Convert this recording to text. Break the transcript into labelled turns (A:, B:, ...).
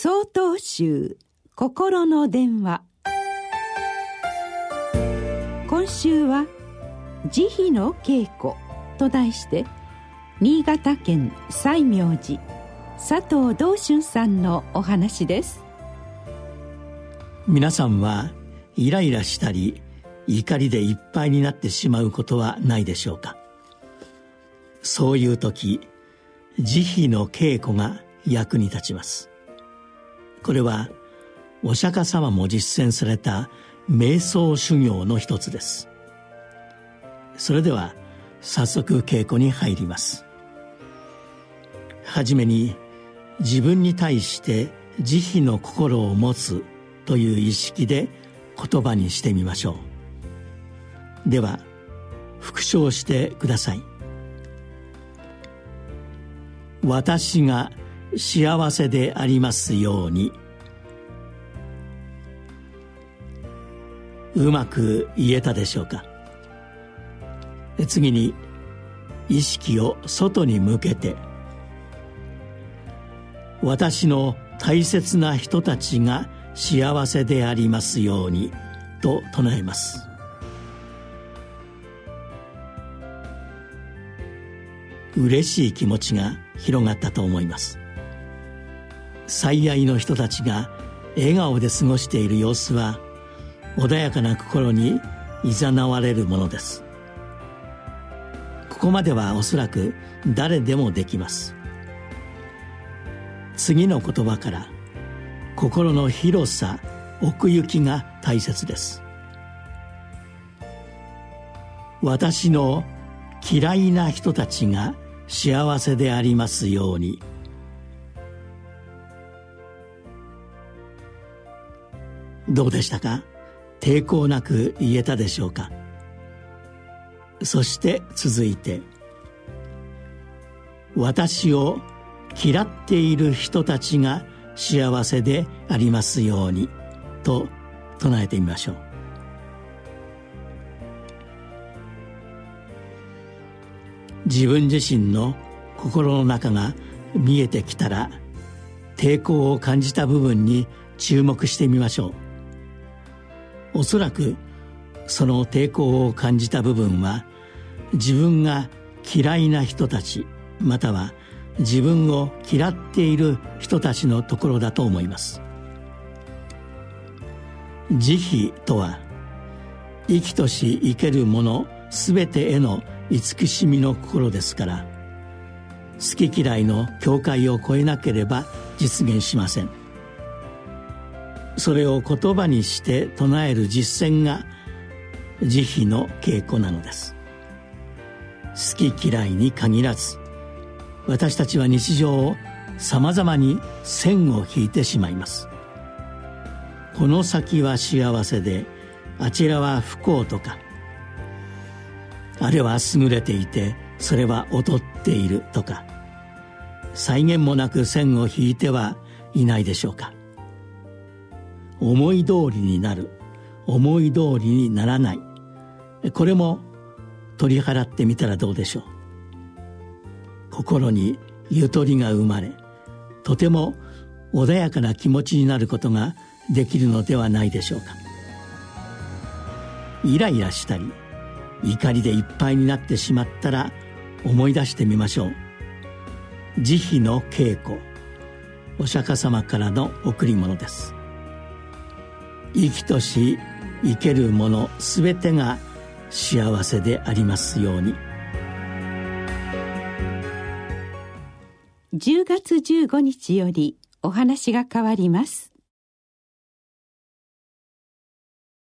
A: 総統集心の電話。今週は「慈悲の稽古」と題して新潟県西明寺佐藤道春さんのお話です。
B: 皆さんはイライラしたり怒りでいっぱいになってしまうことはないでしょうか？そういう時慈悲の稽古が役に立ちます。これはお釈迦様も実践された瞑想修行の一つです。それでは早速稽古に入ります。はじめに自分に対して慈悲の心を持つという意識で言葉にしてみましょう。では復唱してください。私が幸せでありますように。うまく言えたでしょうか？次に意識を外に向けて私の大切な人たちが幸せでありますようにと唱えます。嬉しい気持ちが広がったと思います。最愛の人たちが笑顔で過ごしている様子は穏やかな心に誘われるものです。ここまではおそらく誰でもできます。次の言葉から心の広さ奥行きが大切です。私の嫌いな人たちが幸せでありますようにどうでしたか？抵抗なく言えたでしょうか？そして続いて私を嫌っている人たちが幸せでありますようにと唱えてみましょう。自分自身の心の中が見えてきたら抵抗を感じた部分に注目してみましょう。おそらくその抵抗を感じた部分は自分が嫌いな人たちまたは自分を嫌っている人たちのところだと思います。慈悲とは生きとし生けるもの全てへの慈しみの心ですから好き嫌いの境界を越えなければ実現しません。それを言葉にして唱える実践が慈悲の稽古なのです。好き嫌いに限らず私たちは日常をさまざまに線を引いてしまいます。この先は幸せであちらは不幸とかあれは優れていてそれは劣っているとか際限もなく線を引いてはいないでしょうか。思い通りになる。思い通りにならない。これも取り払ってみたらどうでしょう。心にゆとりが生まれとても穏やかな気持ちになることができるのではないでしょうか。イライラしたり怒りでいっぱいになってしまったら思い出してみましょう。慈悲の稽古。お釈迦様からの贈り物です。生きとし生けるもの全てが幸せでありますように。
A: 10月15日よりお話が変わります。